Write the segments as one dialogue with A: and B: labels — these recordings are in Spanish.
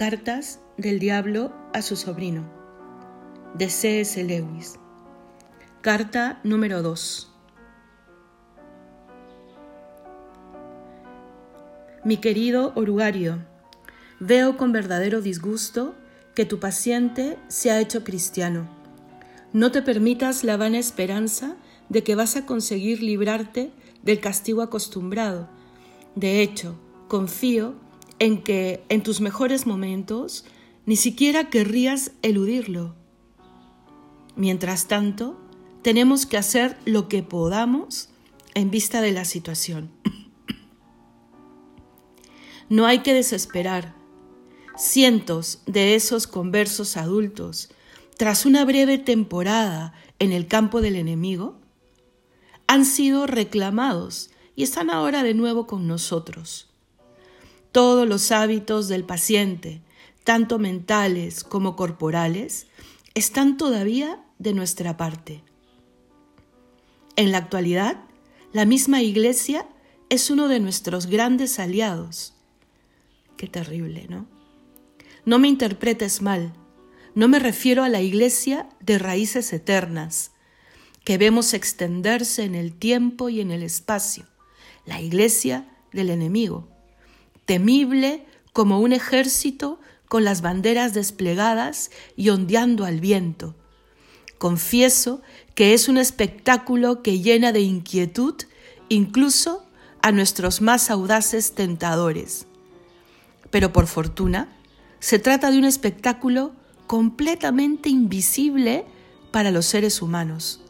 A: Cartas del Diablo a su sobrino, de C.S. Lewis. Carta número 2. Mi querido orugario, veo con verdadero disgusto que tu paciente se ha hecho cristiano. No te permitas la vana esperanza de que vas a conseguir librarte del castigo acostumbrado. De hecho, confío en que en tus mejores momentos ni siquiera querrías eludirlo. Mientras tanto, tenemos que hacer lo que podamos en vista de la situación. No hay que desesperar. Cientos de esos conversos adultos, tras una breve temporada en el campo del enemigo, han sido reclamados y están ahora de nuevo con nosotros. Todos los hábitos del paciente, tanto mentales como corporales, están todavía de nuestra parte. En la actualidad, la misma Iglesia es uno de nuestros grandes aliados. Qué terrible, ¿no? No me interpretes mal, no me refiero a la Iglesia de raíces eternas, que vemos extenderse en el tiempo y en el espacio, la Iglesia del enemigo temible como un ejército con las banderas desplegadas y ondeando al viento. Confieso que es un espectáculo que llena de inquietud incluso a nuestros más audaces tentadores. Pero por fortuna, se trata de un espectáculo completamente invisible para los seres humanos.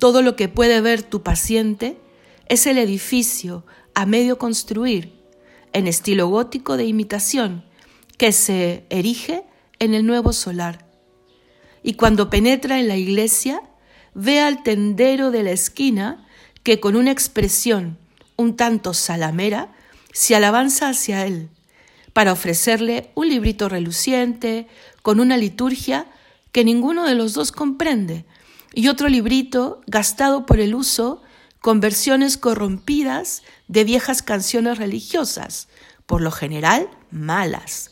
A: Todo lo que puede ver tu paciente es el edificio a medio construir en estilo gótico de imitación que se erige en el nuevo solar. Y cuando penetra en la iglesia, ve al tendero de la esquina que con una expresión un tanto salamera se alabanza hacia él para ofrecerle un librito reluciente con una liturgia que ninguno de los dos comprende y otro librito gastado por el uso con versiones corrompidas de viejas canciones religiosas, por lo general malas.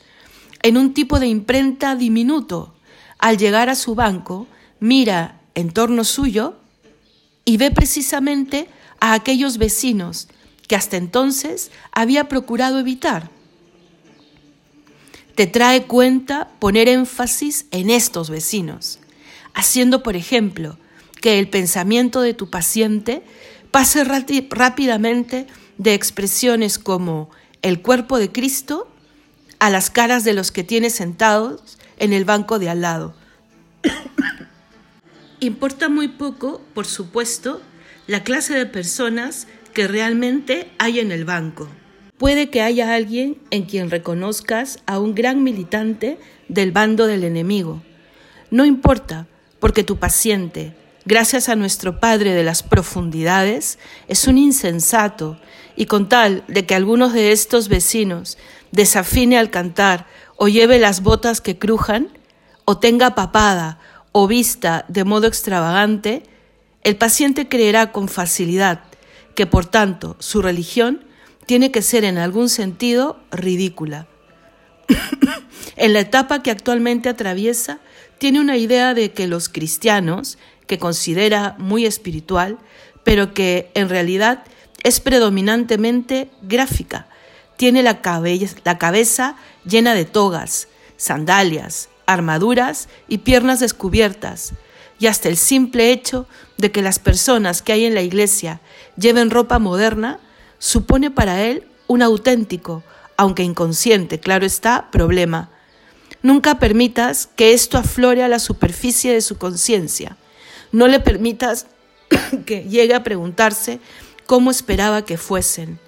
A: En un tipo de imprenta diminuto, al llegar a su banco, mira en torno suyo y ve precisamente a aquellos vecinos que hasta entonces había procurado evitar. Te trae cuenta poner énfasis en estos vecinos, haciendo, por ejemplo, que el pensamiento de tu paciente pase rápidamente de expresiones como el cuerpo de Cristo a las caras de los que tiene sentados en el banco de al lado. Importa muy poco, por supuesto, la clase de personas que realmente hay en el banco. Puede que haya alguien en quien reconozcas a un gran militante del bando del enemigo. No importa, porque tu paciente, gracias a nuestro Padre de las profundidades, es un insensato, y con tal de que algunos de estos vecinos desafine al cantar o lleve las botas que crujan, o tenga papada o vista de modo extravagante, el paciente creerá con facilidad que por tanto su religión tiene que ser en algún sentido ridícula. en la etapa que actualmente atraviesa, tiene una idea de que los cristianos que considera muy espiritual, pero que en realidad es predominantemente gráfica. Tiene la, la cabeza llena de togas, sandalias, armaduras y piernas descubiertas, y hasta el simple hecho de que las personas que hay en la iglesia lleven ropa moderna supone para él un auténtico, aunque inconsciente, claro está, problema. Nunca permitas que esto aflore a la superficie de su conciencia. No le permitas que llegue a preguntarse cómo esperaba que fuesen.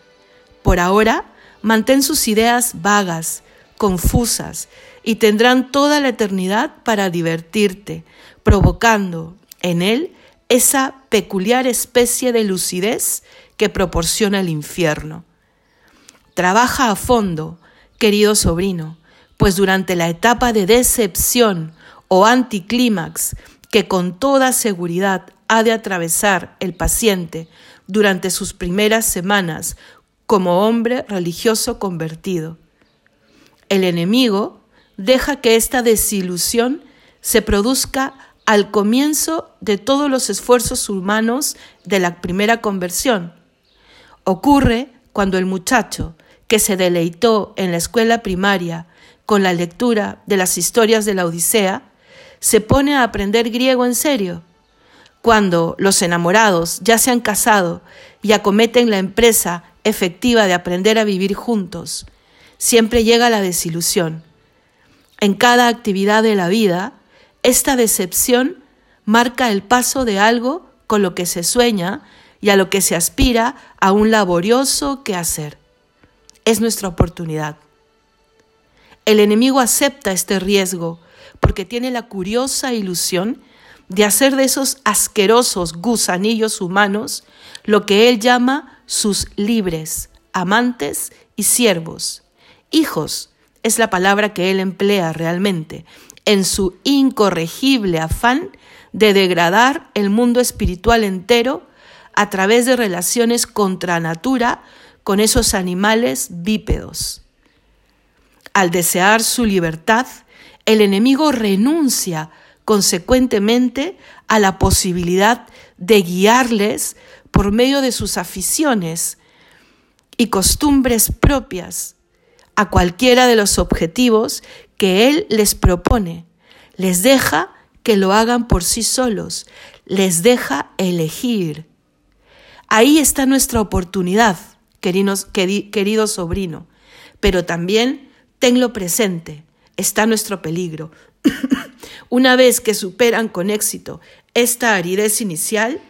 A: Por ahora, mantén sus ideas vagas, confusas, y tendrán toda la eternidad para divertirte, provocando en él esa peculiar especie de lucidez que proporciona el infierno. Trabaja a fondo, querido sobrino, pues durante la etapa de decepción o anticlímax que con toda seguridad ha de atravesar el paciente durante sus primeras semanas como hombre religioso convertido. El enemigo deja que esta desilusión se produzca al comienzo de todos los esfuerzos humanos de la primera conversión. Ocurre cuando el muchacho que se deleitó en la escuela primaria con la lectura de las historias de la Odisea, se pone a aprender griego en serio. Cuando los enamorados ya se han casado y acometen la empresa efectiva de aprender a vivir juntos, siempre llega la desilusión. En cada actividad de la vida, esta decepción marca el paso de algo con lo que se sueña y a lo que se aspira a un laborioso quehacer. Es nuestra oportunidad. El enemigo acepta este riesgo porque tiene la curiosa ilusión de hacer de esos asquerosos gusanillos humanos lo que él llama sus libres, amantes y siervos. Hijos es la palabra que él emplea realmente en su incorregible afán de degradar el mundo espiritual entero a través de relaciones contra natura con esos animales bípedos. Al desear su libertad, el enemigo renuncia consecuentemente a la posibilidad de guiarles por medio de sus aficiones y costumbres propias a cualquiera de los objetivos que Él les propone. Les deja que lo hagan por sí solos, les deja elegir. Ahí está nuestra oportunidad, querido sobrino, pero también tenlo presente, está nuestro peligro. Una vez que superan con éxito esta aridez inicial,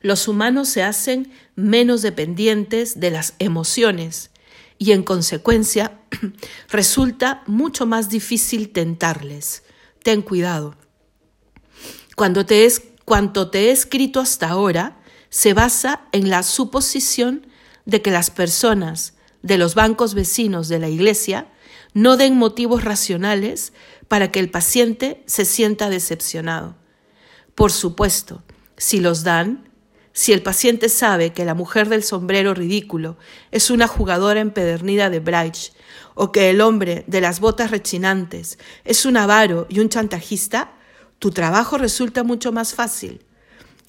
A: los humanos se hacen menos dependientes de las emociones y en consecuencia resulta mucho más difícil tentarles. Ten cuidado. Cuando te es, cuanto te he escrito hasta ahora se basa en la suposición de que las personas de los bancos vecinos de la iglesia no den motivos racionales para que el paciente se sienta decepcionado. Por supuesto, si los dan, si el paciente sabe que la mujer del sombrero ridículo es una jugadora empedernida de bridge, o que el hombre de las botas rechinantes es un avaro y un chantajista, tu trabajo resulta mucho más fácil.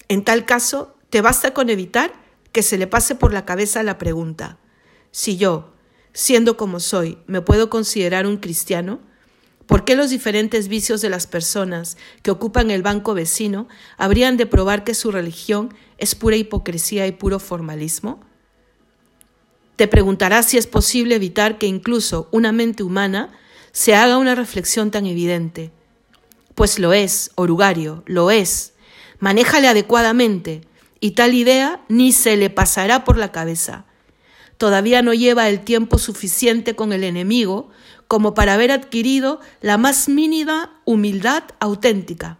A: En tal caso, te basta con evitar que se le pase por la cabeza la pregunta, si yo, siendo como soy, me puedo considerar un cristiano, ¿Por qué los diferentes vicios de las personas que ocupan el banco vecino habrían de probar que su religión es pura hipocresía y puro formalismo? Te preguntarás si es posible evitar que incluso una mente humana se haga una reflexión tan evidente. Pues lo es, orugario, lo es. Manéjale adecuadamente y tal idea ni se le pasará por la cabeza. Todavía no lleva el tiempo suficiente con el enemigo como para haber adquirido la más mínima humildad auténtica.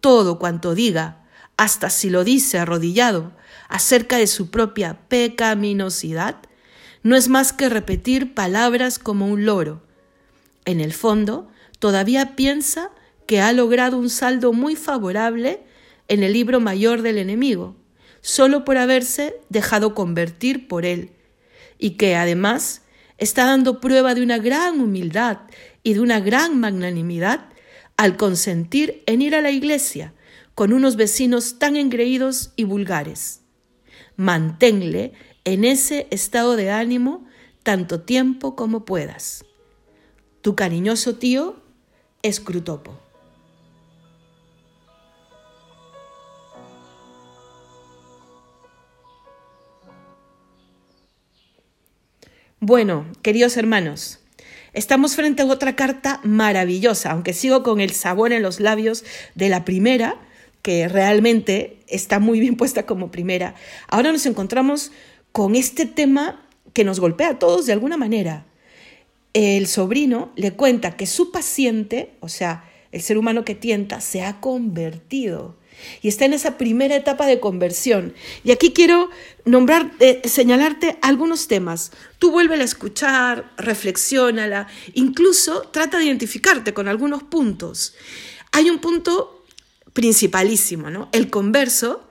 A: Todo cuanto diga, hasta si lo dice arrodillado, acerca de su propia pecaminosidad, no es más que repetir palabras como un loro. En el fondo, todavía piensa que ha logrado un saldo muy favorable en el libro mayor del enemigo, solo por haberse dejado convertir por él, y que además está dando prueba de una gran humildad y de una gran magnanimidad al consentir en ir a la iglesia con unos vecinos tan engreídos y vulgares. Manténle en ese estado de ánimo tanto tiempo como puedas. Tu cariñoso tío, Escrutopo. Bueno, queridos hermanos, estamos frente a otra carta maravillosa, aunque sigo con el sabor en los labios de la primera, que realmente está muy bien puesta como primera. Ahora nos encontramos con este tema que nos golpea a todos de alguna manera. El sobrino le cuenta que su paciente, o sea, el ser humano que tienta, se ha convertido y está en esa primera etapa de conversión. Y aquí quiero nombrar, eh, señalarte algunos temas. Tú vuelve a escuchar, reflexiónala, incluso trata de identificarte con algunos puntos. Hay un punto principalísimo, ¿no? El converso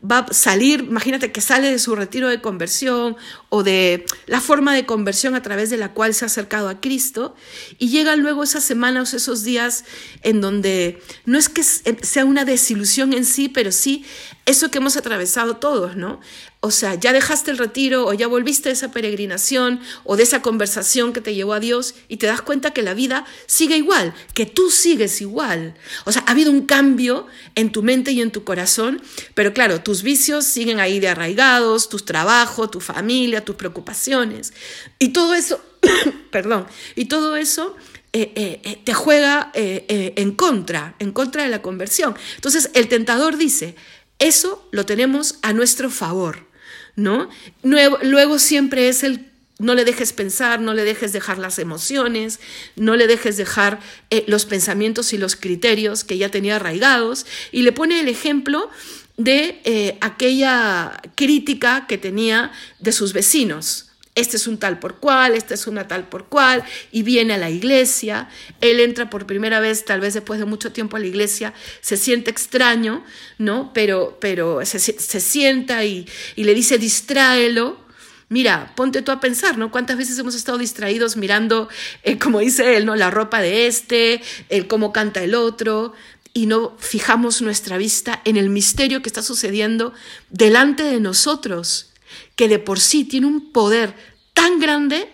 A: va a salir, imagínate que sale de su retiro de conversión o de la forma de conversión a través de la cual se ha acercado a Cristo y llegan luego esas semanas, esos días en donde no es que sea una desilusión en sí, pero sí eso que hemos atravesado todos, ¿no? O sea, ya dejaste el retiro o ya volviste de esa peregrinación o de esa conversación que te llevó a Dios y te das cuenta que la vida sigue igual, que tú sigues igual. O sea, ha habido un cambio en tu mente y en tu corazón, pero claro, tus vicios siguen ahí de arraigados, tus trabajos, tu familia, tus preocupaciones. Y todo eso, perdón, y todo eso eh, eh, eh, te juega en contra, en contra de la conversión. Entonces el tentador dice, eso lo tenemos a nuestro favor, ¿no? Luego, siempre es el no le dejes pensar, no le dejes dejar las emociones, no le dejes dejar eh, los pensamientos y los criterios que ya tenía arraigados. Y le pone el ejemplo de eh, aquella crítica que tenía de sus vecinos este es un tal por cual, esta es una tal por cual, y viene a la iglesia, él entra por primera vez, tal vez después de mucho tiempo a la iglesia, se siente extraño, ¿no? Pero, pero se, sienta y, le dice, distráelo, Mira, ponte tú a pensar, ¿no? ¿Cuántas veces hemos estado distraídos mirando, eh, como dice él, ¿no? La ropa de este, el cómo canta el otro, y no fijamos nuestra vista en el misterio que está sucediendo delante de nosotros que de por sí tiene un poder tan grande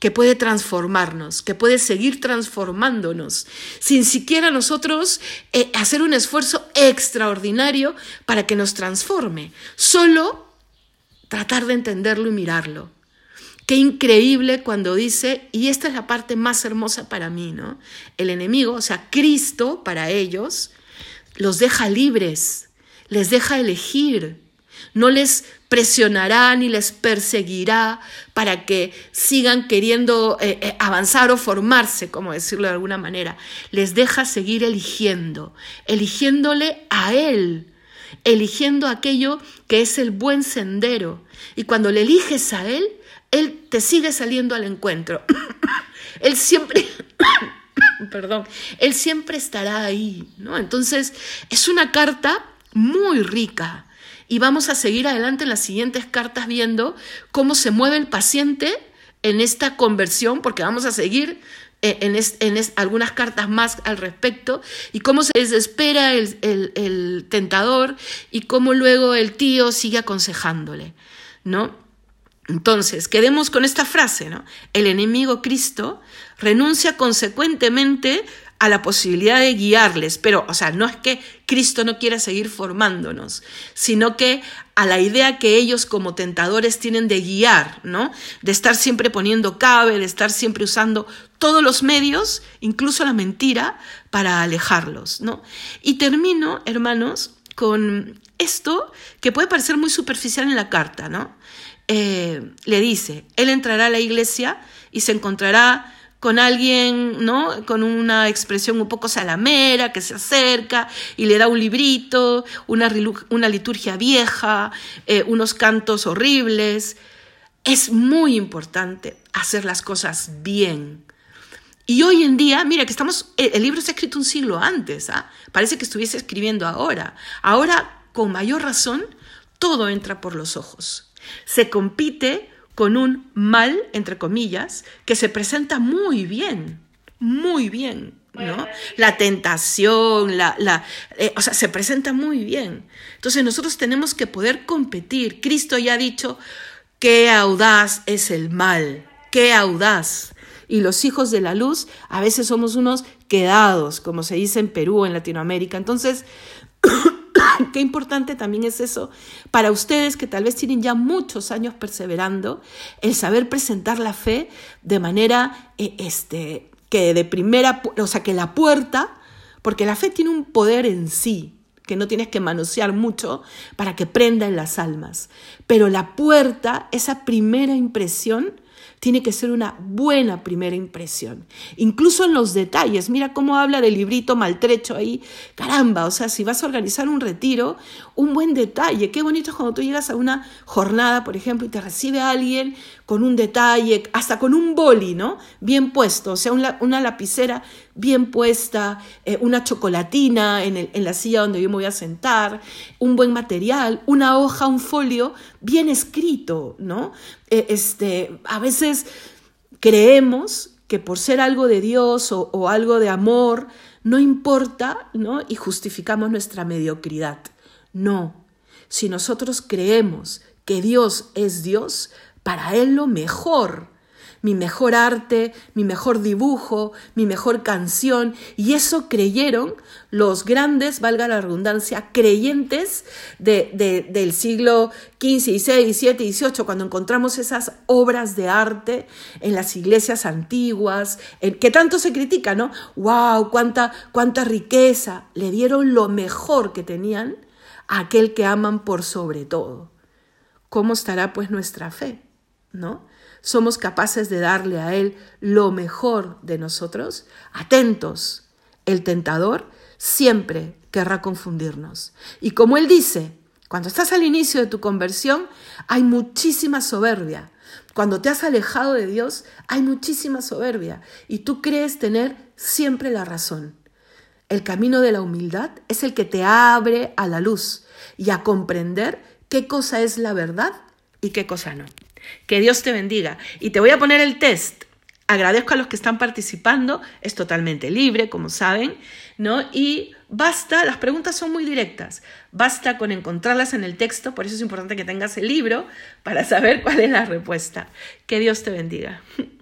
A: que puede transformarnos, que puede seguir transformándonos, sin siquiera nosotros eh, hacer un esfuerzo extraordinario para que nos transforme, solo tratar de entenderlo y mirarlo. Qué increíble cuando dice, y esta es la parte más hermosa para mí, ¿no? El enemigo, o sea, Cristo para ellos, los deja libres, les deja elegir, no les presionará ni les perseguirá para que sigan queriendo eh, eh, avanzar o formarse, como decirlo de alguna manera. Les deja seguir eligiendo, eligiéndole a Él, eligiendo aquello que es el buen sendero. Y cuando le eliges a Él, Él te sigue saliendo al encuentro. él siempre... perdón, Él siempre estará ahí, ¿no? Entonces, es una carta muy rica, y vamos a seguir adelante en las siguientes cartas viendo cómo se mueve el paciente en esta conversión, porque vamos a seguir eh, en, algunas cartas más al respecto, y cómo se desespera el, el, tentador y cómo luego el tío sigue aconsejándole, ¿no? Entonces, quedemos con esta frase, ¿no? El enemigo Cristo renuncia consecuentemente a la posibilidad de guiarles, pero, o sea, no es que Cristo no quiera seguir formándonos, sino que a la idea que ellos como tentadores tienen de guiar, ¿no? De estar siempre poniendo cabe, de estar siempre usando todos los medios, incluso la mentira, para alejarlos, ¿no? Y termino, hermanos, con esto que puede parecer muy superficial en la carta, ¿no? Eh, le dice, él entrará a la iglesia y se encontrará con alguien, ¿no? Con una expresión un poco salamera que se acerca y le da un librito, una, liturgia vieja, eh, unos cantos horribles. Es muy importante hacer las cosas bien. Y hoy en día, mira que estamos, el libro se ha escrito un siglo antes, ¿ah? Parece que estuviese escribiendo ahora. Ahora, con mayor razón, todo entra por los ojos. Se compite con un mal, entre comillas, que se presenta muy bien, muy bien, ¿no? La tentación, la, la eh, o sea, se presenta muy bien. Entonces nosotros tenemos que poder competir. Cristo ya ha dicho, qué audaz es el mal, qué audaz. Y los hijos de la luz a veces somos unos quedados, como se dice en Perú, en Latinoamérica. Entonces, Qué importante también es eso para ustedes que tal vez tienen ya muchos años perseverando, el saber presentar la fe de manera eh, este, que de primera, o sea, que la puerta, porque la fe tiene un poder en sí, que no tienes que manosear mucho para que prenda en las almas. Pero la puerta, esa primera impresión, tiene que ser una buena primera impresión. Incluso en los detalles, mira cómo habla del librito maltrecho ahí. Caramba, o sea, si vas a organizar un retiro, un buen detalle. Qué bonito es cuando tú llegas a una jornada, por ejemplo, y te recibe alguien con un detalle, hasta con un boli, ¿no? Bien puesto, o sea, una, lapicera bien puesta, eh, una chocolatina en, en la silla donde yo me voy a sentar, un buen material, una hoja, un folio bien escrito, ¿no? E, este, a veces creemos que por ser algo de Dios o, o algo de amor, no importa, ¿no? Y justificamos nuestra mediocridad. No. Si nosotros creemos que Dios es Dios, para Él lo mejor, mi mejor arte, mi mejor dibujo, mi mejor canción. Y eso creyeron los grandes, valga la redundancia, creyentes de, del siglo XV, XVI, XVII, XVIII, cuando encontramos esas obras de arte en las iglesias antiguas, que tanto se critica, ¿no? ¡Wow! Cuánta, ¡Cuánta riqueza! Le dieron lo mejor que tenían a aquel que aman por sobre todo. ¿Cómo estará pues nuestra fe? ¿no? Somos capaces de darle a Él lo mejor de nosotros. Atentos, el tentador siempre querrá confundirnos. Y como Él dice, cuando estás al inicio de tu conversión, hay muchísima soberbia. Cuando te has alejado de Dios, hay muchísima soberbia y tú crees tener siempre la razón. El camino de la humildad es el que te abre a la luz y a comprender qué cosa es la verdad y qué cosa no. Que Dios te bendiga. Y te voy a poner el test. Agradezco a los que están participando, es totalmente libre, como saben, ¿no? Y basta, las preguntas son muy directas, basta con encontrarlas en el texto, por eso es importante que tengas el libro para saber cuál es la respuesta. Que Dios te bendiga.